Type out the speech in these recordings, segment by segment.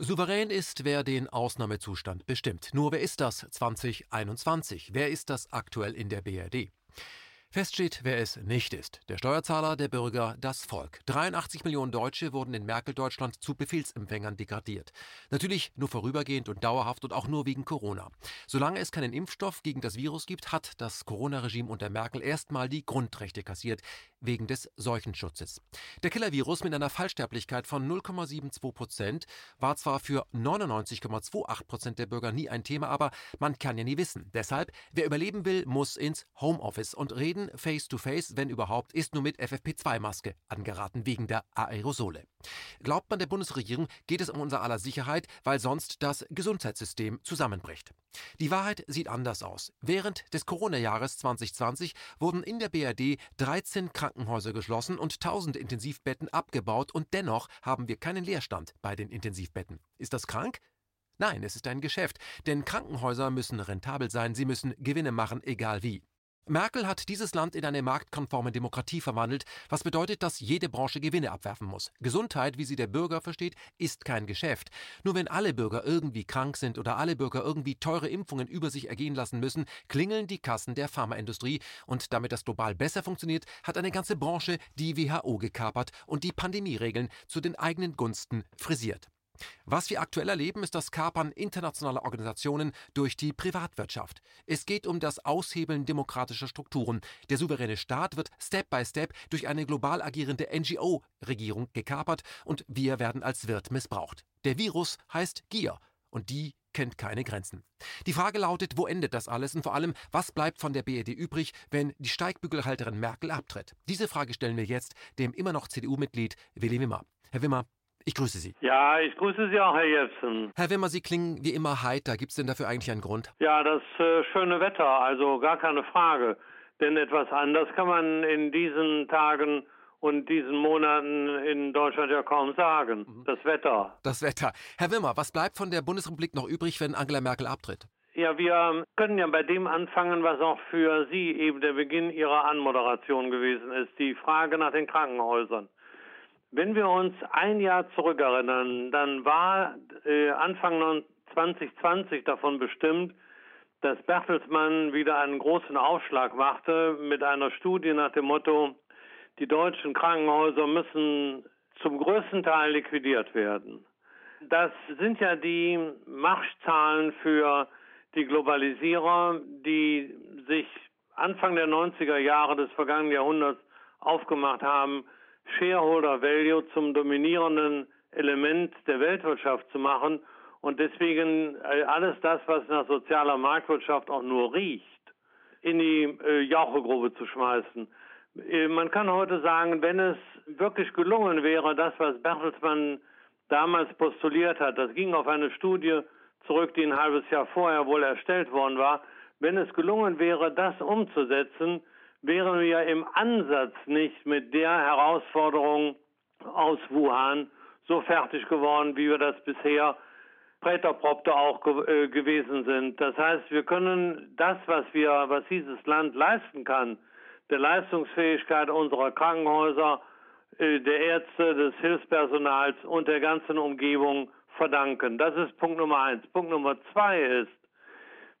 Souverän ist, wer den Ausnahmezustand bestimmt. Nur wer ist das 2021? Wer ist das aktuell in der BRD? Fest steht, wer es nicht ist. Der Steuerzahler, der Bürger, das Volk. 83 Millionen Deutsche wurden in Merkel-Deutschland zu Befehlsempfängern degradiert. Natürlich nur vorübergehend und dauerhaft und auch nur wegen Corona. Solange es keinen Impfstoff gegen das Virus gibt, hat das Corona-Regime unter Merkel erstmal die Grundrechte kassiert, wegen des Seuchenschutzes. Der Killer-Virus mit einer Fallsterblichkeit von 0,72 Prozent war zwar für 99,28 Prozent der Bürger nie ein Thema, aber man kann ja nie wissen. Deshalb, wer überleben will, muss ins Homeoffice und reden Reden face-to-face, wenn überhaupt, ist nur mit FFP2-Maske angeraten wegen der Aerosole. Glaubt man der Bundesregierung, geht es um unser aller Sicherheit, weil sonst das Gesundheitssystem zusammenbricht. Die Wahrheit sieht anders aus. Während des Corona-Jahres 2020 wurden in der BRD 13 Krankenhäuser geschlossen und 1000 Intensivbetten abgebaut und dennoch haben wir keinen Leerstand bei den Intensivbetten. Ist das krank? Nein, es ist ein Geschäft, denn Krankenhäuser müssen rentabel sein, sie müssen Gewinne machen, egal wie. Merkel hat dieses Land in eine marktkonforme Demokratie verwandelt, was bedeutet, dass jede Branche Gewinne abwerfen muss. Gesundheit, wie sie der Bürger versteht, ist kein Geschäft. Nur wenn alle Bürger irgendwie krank sind oder alle Bürger irgendwie teure Impfungen über sich ergehen lassen müssen, klingeln die Kassen der Pharmaindustrie. Und damit das global besser funktioniert, hat eine ganze Branche die WHO gekapert und die Pandemieregeln zu den eigenen Gunsten frisiert. Was wir aktuell erleben, ist das Kapern internationaler Organisationen durch die Privatwirtschaft. Es geht um das Aushebeln demokratischer Strukturen. Der souveräne Staat wird Step by Step durch eine global agierende NGO-Regierung gekapert und wir werden als Wirt missbraucht. Der Virus heißt Gier und die kennt keine Grenzen. Die Frage lautet, wo endet das alles und vor allem, was bleibt von der BRD übrig, wenn die Steigbügelhalterin Merkel abtritt? Diese Frage stellen wir jetzt dem immer noch CDU-Mitglied Willi Wimmer. Herr Wimmer, ich grüße Sie. Ja, ich grüße Sie auch, Herr Jepsen. Herr Wimmer, Sie klingen wie immer heiter. Gibt es denn dafür eigentlich einen Grund? Ja, das äh, schöne Wetter, also gar keine Frage. Denn etwas anders kann man in diesen Tagen und diesen Monaten in Deutschland ja kaum sagen. Mhm. Das Wetter. Das Wetter. Herr Wimmer, was bleibt von der Bundesrepublik noch übrig, wenn Angela Merkel abtritt? Ja, wir können ja bei dem anfangen, was auch für Sie eben der Beginn Ihrer Anmoderation gewesen ist, die Frage nach den Krankenhäusern. Wenn wir uns ein Jahr zurückerinnern, dann war äh, Anfang 2020 davon bestimmt, dass Bertelsmann wieder einen großen Aufschlag machte mit einer Studie nach dem Motto, die deutschen Krankenhäuser müssen zum größten Teil liquidiert werden. Das sind ja die Marschzahlen für die Globalisierer, die sich Anfang der 90er Jahre des vergangenen Jahrhunderts aufgemacht haben, Shareholder Value zum dominierenden Element der Weltwirtschaft zu machen und deswegen äh, alles das, was nach sozialer Marktwirtschaft auch nur riecht, in die äh, Jauchegrube zu schmeißen. Äh, man kann heute sagen, wenn es wirklich gelungen wäre, das, was Bertelsmann damals postuliert hat, das ging auf eine Studie zurück, die ein halbes Jahr vorher wohl erstellt worden war, wenn es gelungen wäre, das umzusetzen, wären wir im Ansatz nicht mit der Herausforderung aus Wuhan so fertig geworden, wie wir das bisher Präterpropter auch ge äh, gewesen sind. Das heißt, wir können das, was wir, was dieses Land leisten kann, der Leistungsfähigkeit unserer Krankenhäuser, äh, der Ärzte, des Hilfspersonals und der ganzen Umgebung verdanken. Das ist Punkt Nummer eins. Punkt Nummer zwei ist,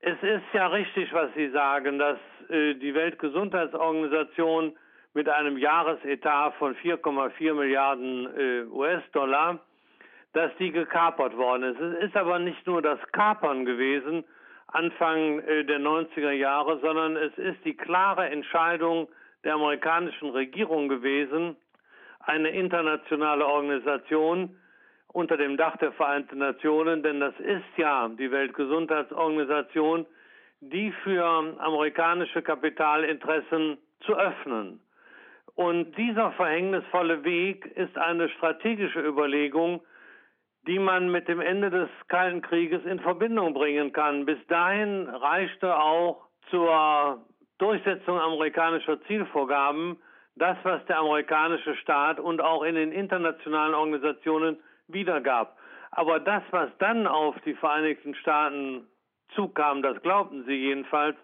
es ist ja richtig, was Sie sagen, dass die Weltgesundheitsorganisation mit einem Jahresetat von 4,4 Milliarden äh, US-Dollar, dass die gekapert worden ist. Es ist aber nicht nur das Kapern gewesen, Anfang äh, der 90er Jahre, sondern es ist die klare Entscheidung der amerikanischen Regierung gewesen, eine internationale Organisation unter dem Dach der Vereinten Nationen, denn das ist ja die Weltgesundheitsorganisation, die für amerikanische Kapitalinteressen zu öffnen. Und dieser verhängnisvolle Weg ist eine strategische Überlegung, die man mit dem Ende des Kalten Krieges in Verbindung bringen kann. Bis dahin reichte auch zur Durchsetzung amerikanischer Zielvorgaben das, was der amerikanische Staat und auch in den internationalen Organisationen wiedergab. Aber das, was dann auf die Vereinigten Staaten zukam, das glaubten sie jedenfalls,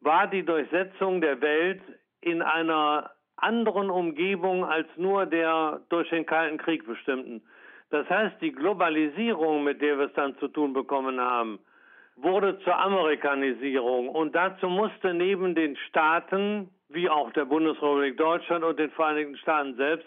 war die Durchsetzung der Welt in einer anderen Umgebung als nur der durch den Kalten Krieg bestimmten. Das heißt, die Globalisierung, mit der wir es dann zu tun bekommen haben, wurde zur Amerikanisierung. Und dazu musste neben den Staaten, wie auch der Bundesrepublik Deutschland und den Vereinigten Staaten selbst,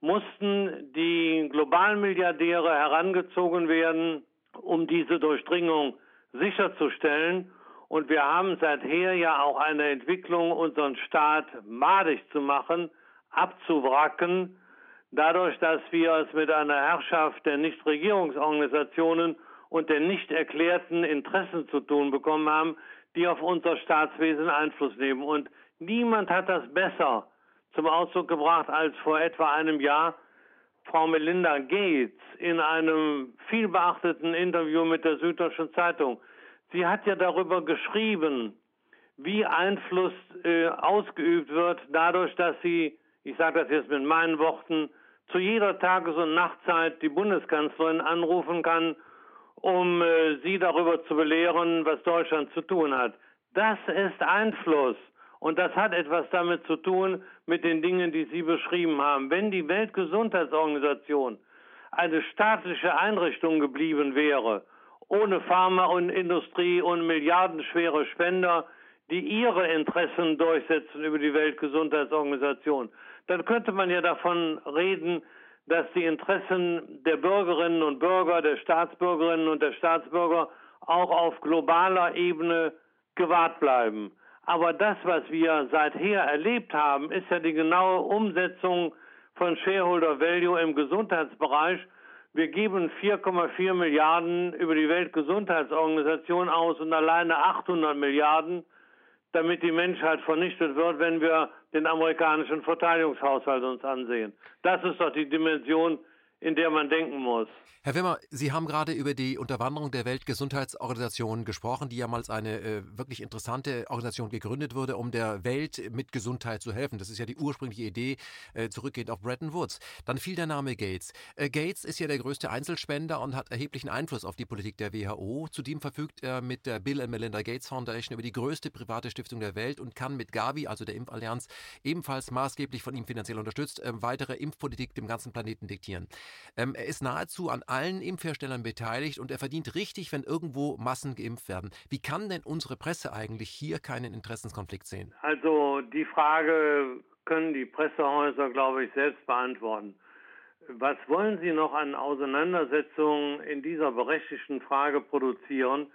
mussten die globalen Milliardäre herangezogen werden, um diese Durchdringung sicherzustellen. Und wir haben seither ja auch eine Entwicklung, unseren Staat madig zu machen, abzuwracken dadurch, dass wir es mit einer Herrschaft der Nichtregierungsorganisationen und der nicht erklärten Interessen zu tun bekommen haben, die auf unser Staatswesen Einfluss nehmen. Und niemand hat das besser zum Ausdruck gebracht als vor etwa einem Jahr Frau Melinda Gates in einem vielbeachteten Interview mit der Süddeutschen Zeitung. Sie hat ja darüber geschrieben, wie Einfluss äh, ausgeübt wird, dadurch, dass sie, ich sage das jetzt mit meinen Worten, zu jeder Tages- und Nachtzeit die Bundeskanzlerin anrufen kann, um äh, sie darüber zu belehren, was Deutschland zu tun hat. Das ist Einfluss. Und das hat etwas damit zu tun mit den Dingen, die Sie beschrieben haben. Wenn die Weltgesundheitsorganisation eine staatliche Einrichtung geblieben wäre, ohne Pharma und Industrie und milliardenschwere Spender, die ihre Interessen durchsetzen über die Weltgesundheitsorganisation, dann könnte man ja davon reden, dass die Interessen der Bürgerinnen und Bürger, der Staatsbürgerinnen und der Staatsbürger auch auf globaler Ebene gewahrt bleiben. Aber das, was wir seither erlebt haben, ist ja die genaue Umsetzung von Shareholder Value im Gesundheitsbereich. Wir geben 4,4 Milliarden über die Weltgesundheitsorganisation aus und alleine 800 Milliarden damit die Menschheit vernichtet wird, wenn wir den amerikanischen Verteidigungshaushalt uns ansehen. Das ist doch die Dimension, in der man denken muss. Herr Wimmer, Sie haben gerade über die Unterwanderung der Weltgesundheitsorganisation gesprochen, die ja mal als eine äh, wirklich interessante Organisation gegründet wurde, um der Welt mit Gesundheit zu helfen. Das ist ja die ursprüngliche Idee, äh, zurückgehend auf Bretton Woods. Dann fiel der Name Gates. Äh, Gates ist ja der größte Einzelspender und hat erheblichen Einfluss auf die Politik der WHO. Zudem verfügt er mit der Bill and Melinda Gates Foundation über die größte private Stiftung der Welt und kann mit Gavi, also der Impfallianz, ebenfalls maßgeblich von ihm finanziell unterstützt, äh, weitere Impfpolitik dem ganzen Planeten diktieren. Ähm, er ist nahezu an allen Impfherstellern beteiligt und er verdient richtig, wenn irgendwo Massen geimpft werden. Wie kann denn unsere Presse eigentlich hier keinen Interessenskonflikt sehen? Also die Frage können die Pressehäuser, glaube ich, selbst beantworten. Was wollen Sie noch an Auseinandersetzungen in dieser berechtigten Frage produzieren,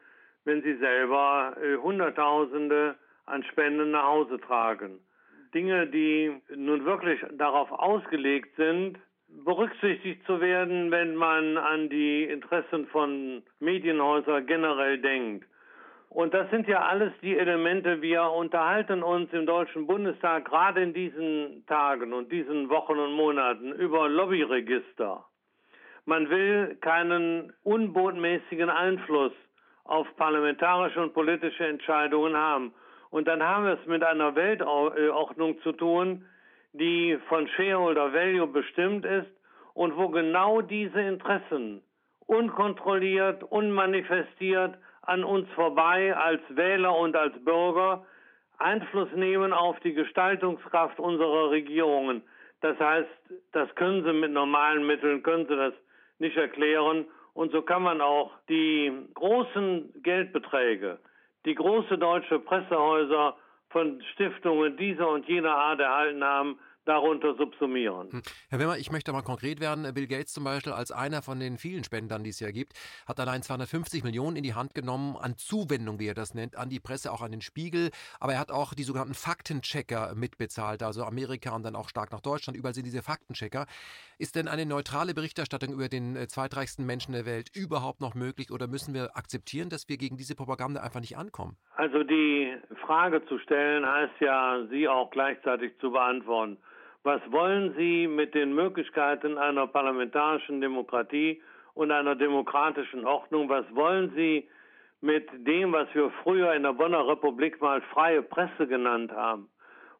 wenn Sie selber äh, Hunderttausende an Spenden nach Hause tragen? Dinge, die nun wirklich darauf ausgelegt sind, berücksichtigt zu werden, wenn man an die Interessen von Medienhäusern generell denkt. Und das sind ja alles die Elemente, wir unterhalten uns im Deutschen Bundestag gerade in diesen Tagen und diesen Wochen und Monaten über Lobbyregister. Man will keinen unbotmäßigen Einfluss auf parlamentarische und politische Entscheidungen haben. Und dann haben wir es mit einer Weltordnung zu tun, die von Shareholder Value bestimmt ist und wo genau diese Interessen unkontrolliert, unmanifestiert an uns vorbei als Wähler und als Bürger Einfluss nehmen auf die Gestaltungskraft unserer Regierungen. Das heißt, das können sie mit normalen Mitteln, können sie das nicht erklären. Und so kann man auch die großen Geldbeträge, die große deutsche Pressehäuser von Stiftungen dieser und jener Art erhalten haben, darunter subsumieren. Hm. Herr Wimmer, ich möchte mal konkret werden. Bill Gates zum Beispiel als einer von den vielen Spendern, die es ja gibt, hat allein 250 Millionen in die Hand genommen an Zuwendung, wie er das nennt, an die Presse, auch an den Spiegel. Aber er hat auch die sogenannten Faktenchecker mitbezahlt, also Amerika und dann auch stark nach Deutschland. Überall sind diese Faktenchecker. Ist denn eine neutrale Berichterstattung über den äh, zweitreichsten Menschen der Welt überhaupt noch möglich oder müssen wir akzeptieren, dass wir gegen diese Propaganda einfach nicht ankommen? Also die Frage zu stellen heißt ja, sie auch gleichzeitig zu beantworten. Was wollen Sie mit den Möglichkeiten einer parlamentarischen Demokratie und einer demokratischen Ordnung? Was wollen Sie mit dem, was wir früher in der Bonner Republik mal freie Presse genannt haben?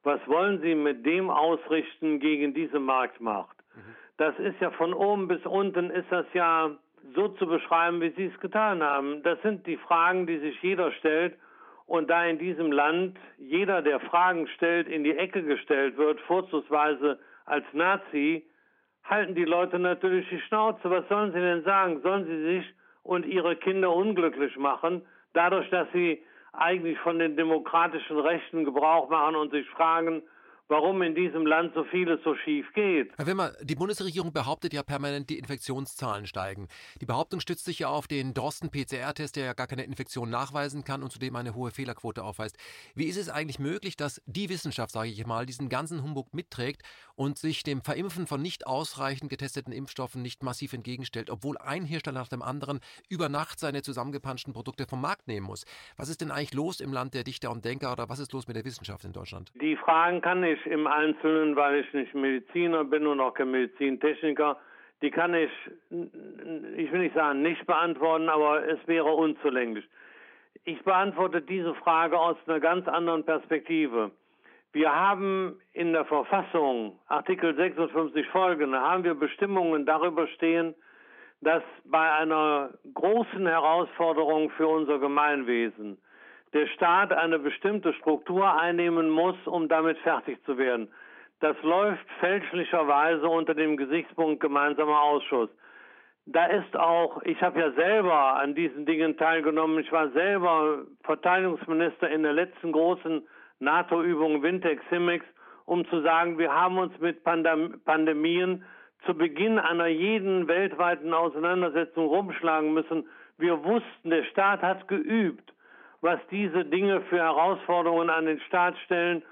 Was wollen Sie mit dem ausrichten gegen diese Marktmacht? Mhm. Das ist ja von oben bis unten ist das ja so zu beschreiben, wie Sie es getan haben. Das sind die Fragen, die sich jeder stellt und da in diesem Land jeder, der Fragen stellt, in die Ecke gestellt wird, vorzugsweise als Nazi, halten die Leute natürlich die Schnauze. Was sollen sie denn sagen? Sollen sie sich und ihre Kinder unglücklich machen, dadurch, dass sie eigentlich von den demokratischen Rechten Gebrauch machen und sich fragen, warum in diesem Land so vieles so schief geht. Herr Wimmer, die Bundesregierung behauptet ja permanent, die Infektionszahlen steigen. Die Behauptung stützt sich ja auf den Drosten-PCR-Test, der ja gar keine Infektion nachweisen kann und zudem eine hohe Fehlerquote aufweist. Wie ist es eigentlich möglich, dass die Wissenschaft, sage ich mal, diesen ganzen Humbug mitträgt und sich dem Verimpfen von nicht ausreichend getesteten Impfstoffen nicht massiv entgegenstellt, obwohl ein Hersteller nach dem anderen über Nacht seine zusammengepanschten Produkte vom Markt nehmen muss? Was ist denn eigentlich los im Land der Dichter und Denker oder was ist los mit der Wissenschaft in Deutschland? Die Fragen kann ich ich im Einzelnen, weil ich nicht Mediziner bin und auch kein Medizintechniker, die kann ich, ich will nicht sagen, nicht beantworten, aber es wäre unzulänglich. Ich beantworte diese Frage aus einer ganz anderen Perspektive. Wir haben in der Verfassung, Artikel 56 folgende, haben wir Bestimmungen darüber stehen, dass bei einer großen Herausforderung für unser Gemeinwesen der Staat eine bestimmte Struktur einnehmen muss, um damit fertig zu werden. Das läuft fälschlicherweise unter dem Gesichtspunkt gemeinsamer Ausschuss. Da ist auch, ich habe ja selber an diesen Dingen teilgenommen, ich war selber Verteidigungsminister in der letzten großen NATO-Übung Wintex Simex, um zu sagen, wir haben uns mit Pandem Pandemien zu Beginn einer jeden weltweiten Auseinandersetzung rumschlagen müssen. Wir wussten, der Staat hat geübt was diese Dinge für Herausforderungen an den Staat stellen.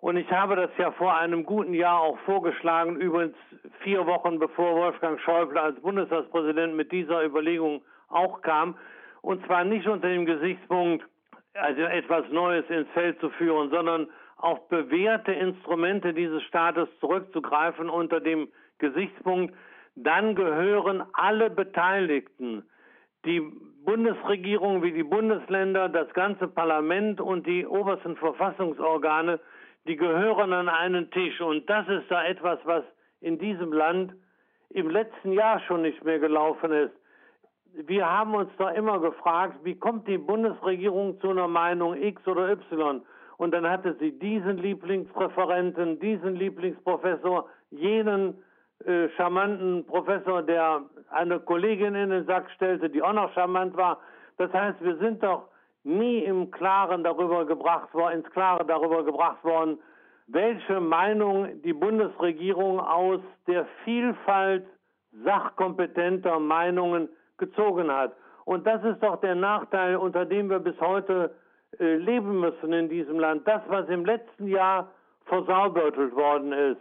Und ich habe das ja vor einem guten Jahr auch vorgeschlagen, übrigens vier Wochen bevor Wolfgang Schäuble als Bundestagspräsident mit dieser Überlegung auch kam. Und zwar nicht unter dem Gesichtspunkt, also etwas Neues ins Feld zu führen, sondern auf bewährte Instrumente dieses Staates zurückzugreifen unter dem Gesichtspunkt, dann gehören alle Beteiligten, die Bundesregierung wie die Bundesländer, das ganze Parlament und die obersten Verfassungsorgane, die gehören an einen Tisch. Und das ist da etwas, was in diesem Land im letzten Jahr schon nicht mehr gelaufen ist. Wir haben uns da immer gefragt, wie kommt die Bundesregierung zu einer Meinung X oder Y? Und dann hatte sie diesen Lieblingsreferenten, diesen Lieblingsprofessor, jenen äh, charmanten Professor, der eine Kollegin in den Sack stellte, die auch noch charmant war. Das heißt, wir sind doch nie im Klaren darüber gebracht worden, ins Klare darüber gebracht worden, welche Meinung die Bundesregierung aus der Vielfalt sachkompetenter Meinungen gezogen hat. Und das ist doch der Nachteil, unter dem wir bis heute äh, leben müssen in diesem Land. Das, was im letzten Jahr versaubeutelt worden ist,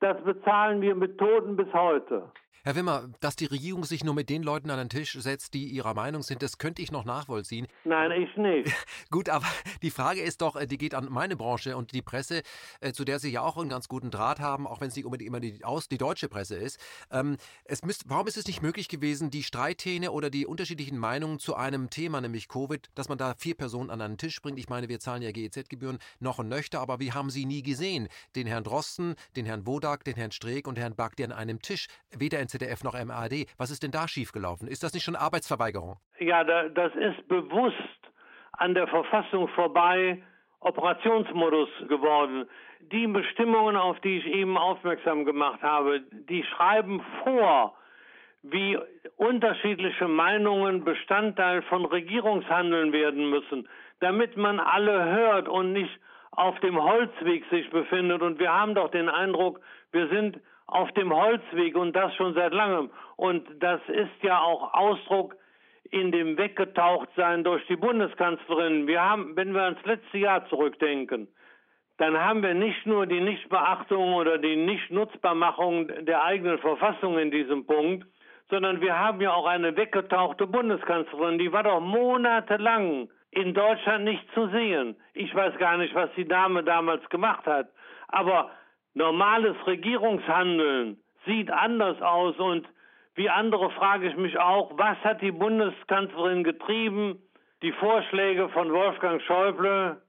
das bezahlen wir mit Toten bis heute. Herr Wimmer, dass die Regierung sich nur mit den Leuten an den Tisch setzt, die ihrer Meinung sind, das könnte ich noch nachvollziehen. Nein, ich nicht. Gut, aber die Frage ist doch, äh, die geht an meine Branche und die Presse, äh, zu der Sie ja auch einen ganz guten Draht haben, auch wenn es nicht unbedingt immer die, aus, die deutsche Presse ist. Ähm, es müsst, warum ist es nicht möglich gewesen, die Streithähne oder die unterschiedlichen Meinungen zu einem Thema, nämlich Covid, dass man da vier Personen an einen Tisch bringt? Ich meine, wir zahlen ja GEZ-Gebühren noch und nöchter, aber wir haben sie nie gesehen. Den Herrn Drosten, den Herrn Wodak, den Herrn Streeck und Herrn Back, die an einem Tisch, weder ZDF noch MAD. Was ist denn da schiefgelaufen? Ist das nicht schon Arbeitsverweigerung? Ja, das ist bewusst an der Verfassung vorbei Operationsmodus geworden. Die Bestimmungen, auf die ich eben aufmerksam gemacht habe, die schreiben vor, wie unterschiedliche Meinungen Bestandteil von Regierungshandeln werden müssen, damit man alle hört und nicht auf dem Holzweg sich befindet. Und wir haben doch den Eindruck, wir sind auf dem Holzweg und das schon seit langem. Und das ist ja auch Ausdruck in dem Weggetauchtsein durch die Bundeskanzlerin. Wir haben, wenn wir ans letzte Jahr zurückdenken, dann haben wir nicht nur die Nichtbeachtung oder die Nichtnutzbarmachung der eigenen Verfassung in diesem Punkt, sondern wir haben ja auch eine weggetauchte Bundeskanzlerin, die war doch monatelang in Deutschland nicht zu sehen. Ich weiß gar nicht, was die Dame damals gemacht hat, aber Normales Regierungshandeln sieht anders aus und wie andere frage ich mich auch, was hat die Bundeskanzlerin getrieben, die Vorschläge von Wolfgang Schäuble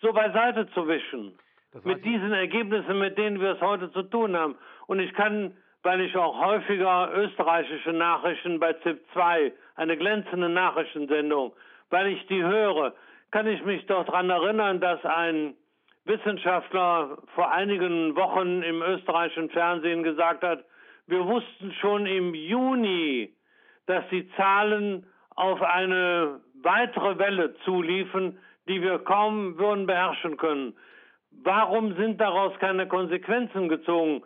so beiseite zu wischen. Mit diesen Ergebnissen, mit denen wir es heute zu tun haben. Und ich kann, weil ich auch häufiger österreichische Nachrichten bei ZIP 2, eine glänzende Nachrichtensendung, weil ich die höre, kann ich mich doch daran erinnern, dass ein Wissenschaftler vor einigen Wochen im österreichischen Fernsehen gesagt hat, Wir wussten schon im Juni, dass die Zahlen auf eine weitere Welle zuliefen, die wir kaum würden beherrschen können. Warum sind daraus keine Konsequenzen gezogen?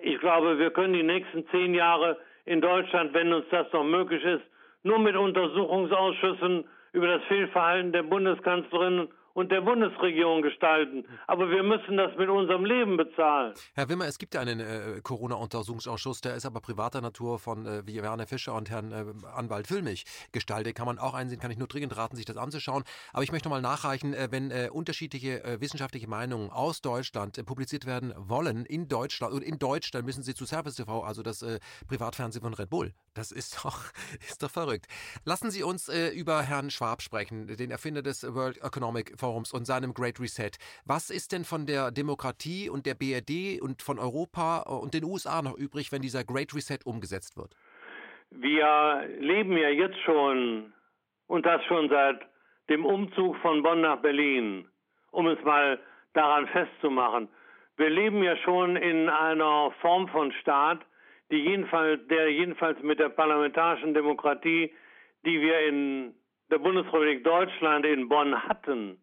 Ich glaube, wir können die nächsten zehn Jahre in Deutschland, wenn uns das noch möglich ist, nur mit Untersuchungsausschüssen über das Fehlverhalten der Bundeskanzlerin und der Bundesregierung gestalten. Aber wir müssen das mit unserem Leben bezahlen. Herr Wimmer, es gibt einen äh, Corona-Untersuchungsausschuss, der ist aber privater Natur von äh, Werner Fischer und Herrn äh, Anwalt Füllmich gestaltet. Kann man auch einsehen, kann ich nur dringend raten, sich das anzuschauen. Aber ich möchte mal nachreichen, äh, wenn äh, unterschiedliche äh, wissenschaftliche Meinungen aus Deutschland publiziert werden wollen, in Deutschland und in Deutsch, dann müssen sie zu Service TV, also das Privatfernsehen von Red Bull. Das ist doch, ist doch verrückt. Lassen Sie uns über Herrn Schwab sprechen, den Erfinder des World Economic Forum. Forums und seinem Great Reset. Was ist denn von der Demokratie und der BRD und von Europa und den USA noch übrig, wenn dieser Great Reset umgesetzt wird? Wir leben ja jetzt schon und das schon seit dem Umzug von Bonn nach Berlin, um es mal daran festzumachen. Wir leben ja schon in einer Form von Staat, die jedenfalls, der jedenfalls mit der parlamentarischen Demokratie, die wir in der Bundesrepublik Deutschland in Bonn hatten,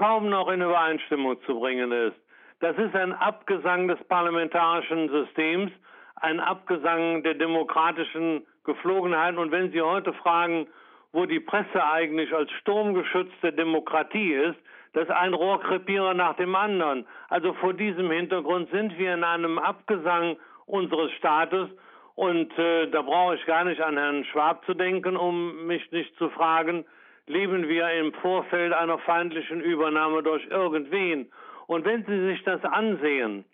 kaum noch in Übereinstimmung zu bringen ist. Das ist ein Abgesang des parlamentarischen Systems, ein Abgesang der demokratischen Geflogenheiten. Und wenn Sie heute fragen, wo die Presse eigentlich als sturmgeschützte Demokratie ist, das ist ein Rohrkrepierer nach dem anderen. Also vor diesem Hintergrund sind wir in einem Abgesang unseres Staates und äh, da brauche ich gar nicht an Herrn Schwab zu denken, um mich nicht zu fragen, leben wir im Vorfeld einer feindlichen Übernahme durch irgendwen. Und wenn Sie sich das ansehen,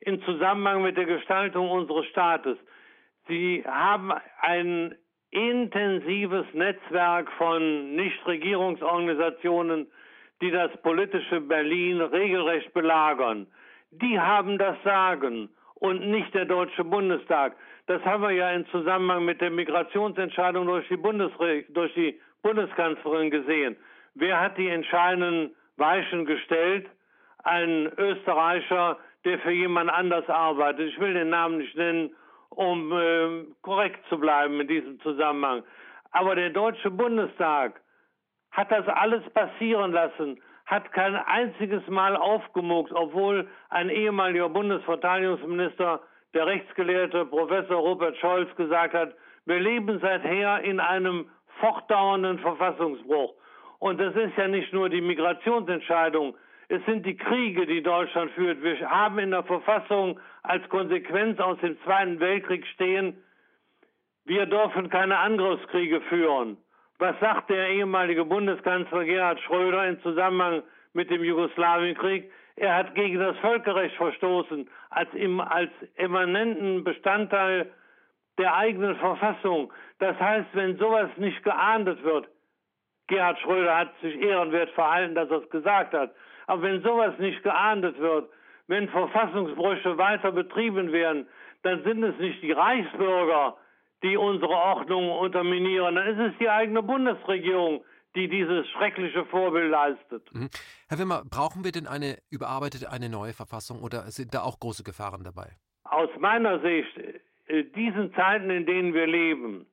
im Zusammenhang mit der Gestaltung unseres Staates, Sie haben ein intensives Netzwerk von Nichtregierungsorganisationen, die das politische Berlin regelrecht belagern. Die haben das Sagen und nicht der Deutsche Bundestag. Das haben wir ja im Zusammenhang mit der Migrationsentscheidung durch die, Bundesre durch die Bundeskanzlerin gesehen. Wer hat die entscheidenden Weichen gestellt? Ein Österreicher, der für jemand anders arbeitet. Ich will den Namen nicht nennen, um äh, korrekt zu bleiben in diesem Zusammenhang. Aber der Deutsche Bundestag hat das alles passieren lassen, hat kein einziges Mal aufgemuckt, obwohl ein ehemaliger Bundesverteidigungsminister, der rechtsgelehrte Professor Robert Scholz, gesagt hat, wir leben seither in einem fortdauernden Verfassungsbruch. Und das ist ja nicht nur die Migrationsentscheidung, es sind die Kriege, die Deutschland führt. Wir haben in der Verfassung als Konsequenz aus dem Zweiten Weltkrieg stehen, wir dürfen keine Angriffskriege führen. Was sagt der ehemalige Bundeskanzler Gerhard Schröder im Zusammenhang mit dem Jugoslawienkrieg? Er hat gegen das Völkerrecht verstoßen, als, im, als eminenten Bestandteil der eigenen Verfassung. Das heißt, wenn sowas nicht geahndet wird, Gerhard Schröder hat sich ehrenwert verhalten, dass er es gesagt hat, aber wenn sowas nicht geahndet wird, wenn Verfassungsbrüche weiter betrieben werden, dann sind es nicht die Reichsbürger, die unsere Ordnung unterminieren, dann ist es die eigene Bundesregierung, die dieses schreckliche Vorbild leistet. Mhm. Herr Wimmer, brauchen wir denn eine überarbeitete, eine neue Verfassung oder sind da auch große Gefahren dabei? Aus meiner Sicht, diesen Zeiten, in denen wir leben,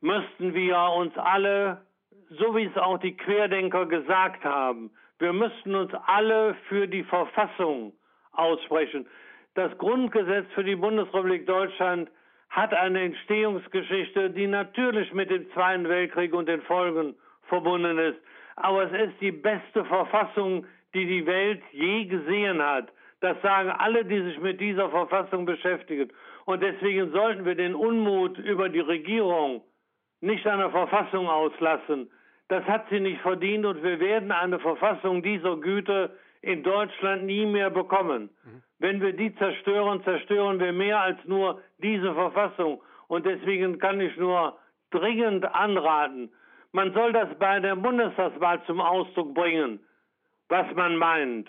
müssten wir uns alle, so wie es auch die Querdenker gesagt haben, wir müssten uns alle für die Verfassung aussprechen. Das Grundgesetz für die Bundesrepublik Deutschland hat eine Entstehungsgeschichte, die natürlich mit dem Zweiten Weltkrieg und den Folgen verbunden ist. Aber es ist die beste Verfassung, die die Welt je gesehen hat. Das sagen alle, die sich mit dieser Verfassung beschäftigen. Und deswegen sollten wir den Unmut über die Regierung nicht an der Verfassung auslassen. Das hat sie nicht verdient und wir werden eine Verfassung dieser Güte in Deutschland nie mehr bekommen. Mhm. Wenn wir die zerstören, zerstören wir mehr als nur diese Verfassung. Und deswegen kann ich nur dringend anraten, man soll das bei der Bundestagswahl zum Ausdruck bringen, was man meint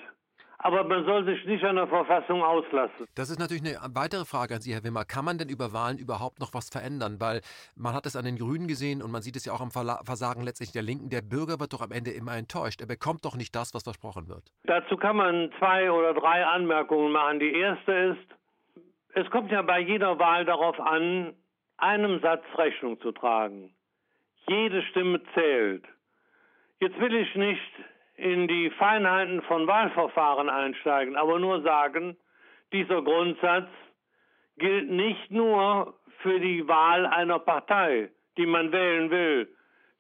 aber man soll sich nicht an der Verfassung auslassen. Das ist natürlich eine weitere Frage an Sie, Herr Wimmer. Kann man denn über Wahlen überhaupt noch was verändern? Weil man hat es an den Grünen gesehen und man sieht es ja auch am Versagen letztlich der Linken. Der Bürger wird doch am Ende immer enttäuscht. Er bekommt doch nicht das, was versprochen wird. Dazu kann man zwei oder drei Anmerkungen machen. Die erste ist, es kommt ja bei jeder Wahl darauf an, einem Satz Rechnung zu tragen. Jede Stimme zählt. Jetzt will ich nicht in die Feinheiten von Wahlverfahren einsteigen, aber nur sagen, dieser Grundsatz gilt nicht nur für die Wahl einer Partei, die man wählen will.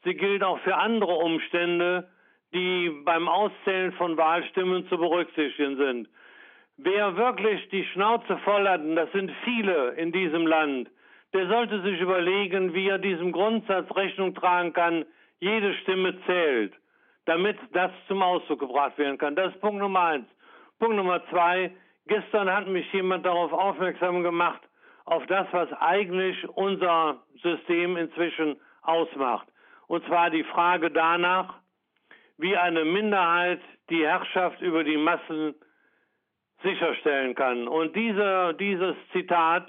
Sie gilt auch für andere Umstände, die beim Auszählen von Wahlstimmen zu berücksichtigen sind. Wer wirklich die Schnauze voll hat, und das sind viele in diesem Land, der sollte sich überlegen, wie er diesem Grundsatz Rechnung tragen kann, jede Stimme zählt, damit das zum Ausdruck gebracht werden kann. Das ist Punkt Nummer eins. Punkt Nummer zwei, gestern hat mich jemand darauf aufmerksam gemacht, auf das, was eigentlich unser System inzwischen ausmacht. Und zwar die Frage danach, wie eine Minderheit die Herrschaft über die Massen sicherstellen kann. Und diese, dieses Zitat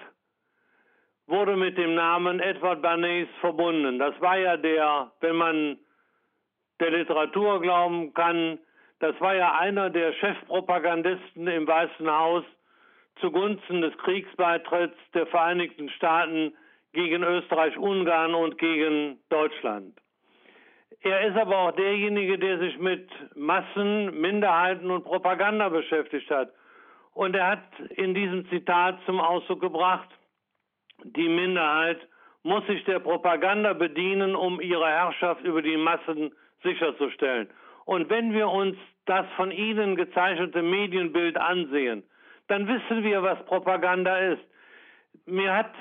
wurde mit dem Namen Edward Bernays verbunden. Das war ja der, wenn man der Literatur glauben kann, das war ja einer der Chefpropagandisten im Weißen Haus zugunsten des Kriegsbeitritts der Vereinigten Staaten gegen Österreich-Ungarn und gegen Deutschland. Er ist aber auch derjenige, der sich mit Massen, Minderheiten und Propaganda beschäftigt hat. Und er hat in diesem Zitat zum Ausdruck gebracht, die Minderheit muss sich der Propaganda bedienen, um ihre Herrschaft über die Massen sicherzustellen. Und wenn wir uns das von Ihnen gezeichnete Medienbild ansehen, dann wissen wir, was Propaganda ist. Mir hat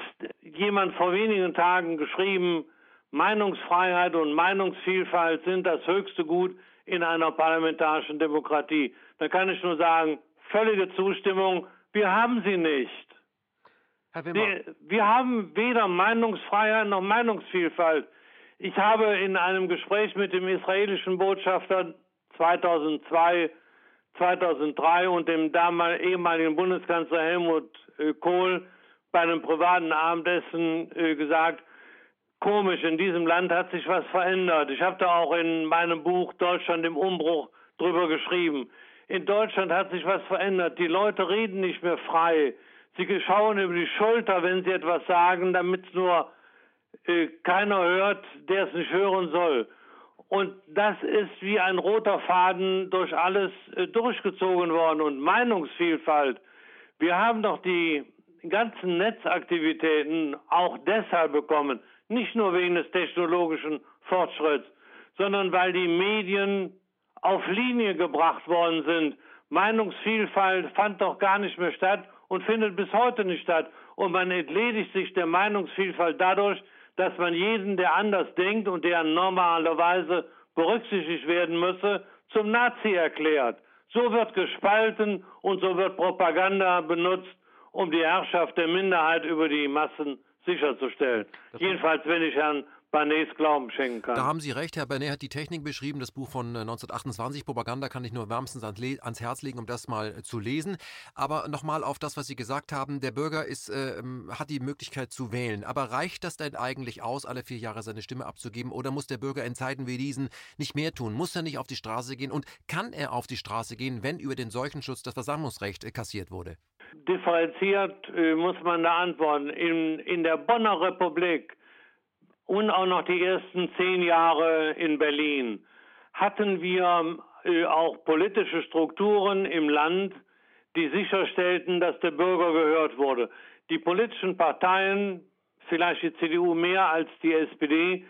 jemand vor wenigen Tagen geschrieben, Meinungsfreiheit und Meinungsvielfalt sind das höchste Gut in einer parlamentarischen Demokratie. Da kann ich nur sagen, völlige Zustimmung, wir haben sie nicht. Wir, wir haben weder Meinungsfreiheit noch Meinungsvielfalt. Ich habe in einem Gespräch mit dem israelischen Botschafter 2002, 2003 und dem damaligen ehemaligen Bundeskanzler Helmut äh, Kohl bei einem privaten Abendessen äh, gesagt, komisch, in diesem Land hat sich was verändert. Ich habe da auch in meinem Buch Deutschland im Umbruch drüber geschrieben. In Deutschland hat sich was verändert. Die Leute reden nicht mehr frei. Sie schauen über die Schulter, wenn sie etwas sagen, damit es nur äh, keiner hört, der es nicht hören soll. Und das ist wie ein roter Faden durch alles äh, durchgezogen worden. Und Meinungsvielfalt. Wir haben doch die ganzen Netzaktivitäten auch deshalb bekommen, nicht nur wegen des technologischen Fortschritts, sondern weil die Medien auf Linie gebracht worden sind. Meinungsvielfalt fand doch gar nicht mehr statt und findet bis heute nicht statt. Und man entledigt sich der Meinungsvielfalt dadurch, dass man jeden, der anders denkt und der normalerweise berücksichtigt werden müsse, zum Nazi erklärt. So wird gespalten und so wird Propaganda benutzt, um die Herrschaft der Minderheit über die Massen sicherzustellen. Das Jedenfalls, wenn ich Herrn Barnets Glauben schenken kann. Da haben Sie recht, Herr Barnet hat die Technik beschrieben. Das Buch von 1928, äh, Propaganda, kann ich nur wärmstens ans Herz legen, um das mal äh, zu lesen. Aber nochmal auf das, was Sie gesagt haben. Der Bürger ist, äh, hat die Möglichkeit zu wählen. Aber reicht das denn eigentlich aus, alle vier Jahre seine Stimme abzugeben? Oder muss der Bürger in Zeiten wie diesen nicht mehr tun? Muss er nicht auf die Straße gehen? Und kann er auf die Straße gehen, wenn über den Seuchenschutz das Versammlungsrecht äh, kassiert wurde? Differenziert äh, muss man da antworten. In, in der Bonner Republik und auch noch die ersten zehn Jahre in Berlin hatten wir äh, auch politische Strukturen im Land, die sicherstellten, dass der Bürger gehört wurde. Die politischen Parteien, vielleicht die CDU mehr als die SPD,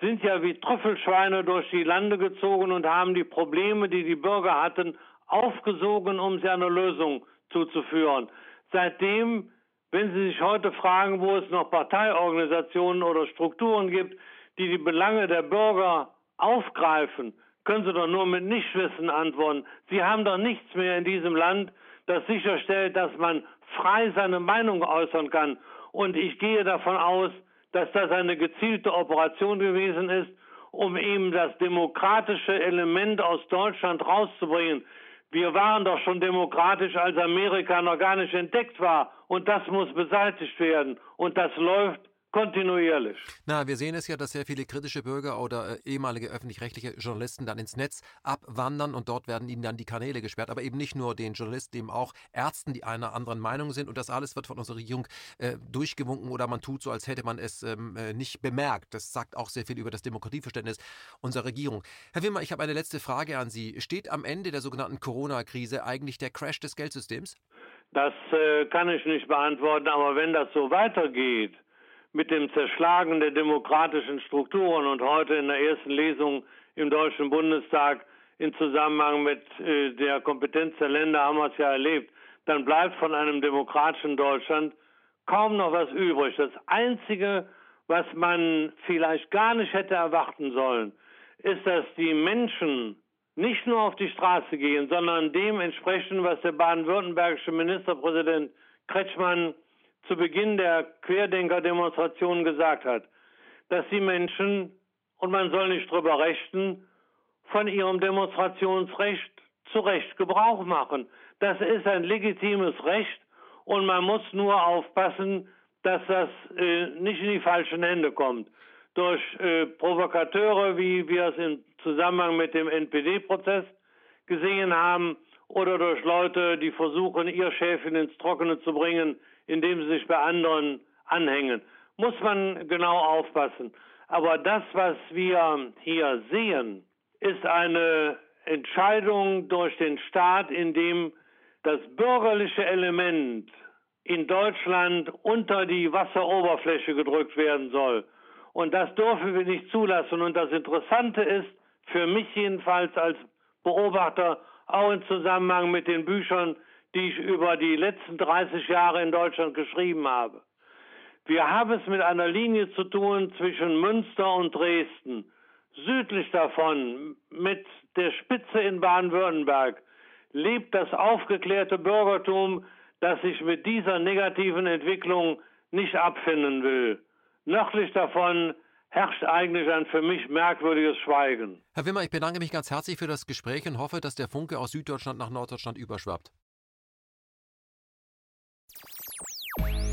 sind ja wie Trüffelschweine durch die Lande gezogen und haben die Probleme, die die Bürger hatten, aufgesogen, um sie einer Lösung zuzuführen. Seitdem wenn Sie sich heute fragen, wo es noch Parteiorganisationen oder Strukturen gibt, die die Belange der Bürger aufgreifen, können Sie doch nur mit Nichtwissen antworten. Sie haben doch nichts mehr in diesem Land, das sicherstellt, dass man frei seine Meinung äußern kann. Und ich gehe davon aus, dass das eine gezielte Operation gewesen ist, um eben das demokratische Element aus Deutschland rauszubringen. Wir waren doch schon demokratisch, als Amerika noch gar nicht entdeckt war. Und das muss beseitigt werden. Und das läuft kontinuierlich. Na, wir sehen es ja, dass sehr viele kritische Bürger oder äh, ehemalige öffentlich-rechtliche Journalisten dann ins Netz abwandern und dort werden ihnen dann die Kanäle gesperrt. Aber eben nicht nur den Journalisten, eben auch Ärzten, die einer anderen Meinung sind. Und das alles wird von unserer Regierung äh, durchgewunken oder man tut so, als hätte man es ähm, äh, nicht bemerkt. Das sagt auch sehr viel über das Demokratieverständnis unserer Regierung. Herr Wimmer, ich habe eine letzte Frage an Sie. Steht am Ende der sogenannten Corona-Krise eigentlich der Crash des Geldsystems? Das äh, kann ich nicht beantworten, aber wenn das so weitergeht, mit dem Zerschlagen der demokratischen Strukturen und heute in der ersten Lesung im Deutschen Bundestag in Zusammenhang mit äh, der Kompetenz der Länder haben wir es ja erlebt, dann bleibt von einem demokratischen Deutschland kaum noch was übrig. Das Einzige, was man vielleicht gar nicht hätte erwarten sollen, ist, dass die Menschen nicht nur auf die Straße gehen, sondern dementsprechend, was der baden-württembergische Ministerpräsident Kretschmann zu Beginn der Querdenker-Demonstration gesagt hat, dass die Menschen, und man soll nicht drüber rechten, von ihrem Demonstrationsrecht zu Recht Gebrauch machen. Das ist ein legitimes Recht und man muss nur aufpassen, dass das äh, nicht in die falschen Hände kommt. Durch äh, Provokateure, wie wir es im Zusammenhang mit dem NPD-Prozess gesehen haben, oder durch Leute, die versuchen, ihr Schäfchen ins Trockene zu bringen, indem sie sich bei anderen anhängen. Muss man genau aufpassen. Aber das, was wir hier sehen, ist eine Entscheidung durch den Staat, in dem das bürgerliche Element in Deutschland unter die Wasseroberfläche gedrückt werden soll. Und das dürfen wir nicht zulassen. Und das Interessante ist, für mich jedenfalls als Beobachter, auch im Zusammenhang mit den Büchern, die ich über die letzten 30 Jahre in Deutschland geschrieben habe. Wir haben es mit einer Linie zu tun zwischen Münster und Dresden. Südlich davon, mit der Spitze in Baden-Württemberg, lebt das aufgeklärte Bürgertum, das sich mit dieser negativen Entwicklung nicht abfinden will. Nördlich davon herrscht eigentlich ein für mich merkwürdiges Schweigen. Herr Wimmer, ich bedanke mich ganz herzlich für das Gespräch und hoffe, dass der Funke aus Süddeutschland nach Norddeutschland überschwappt.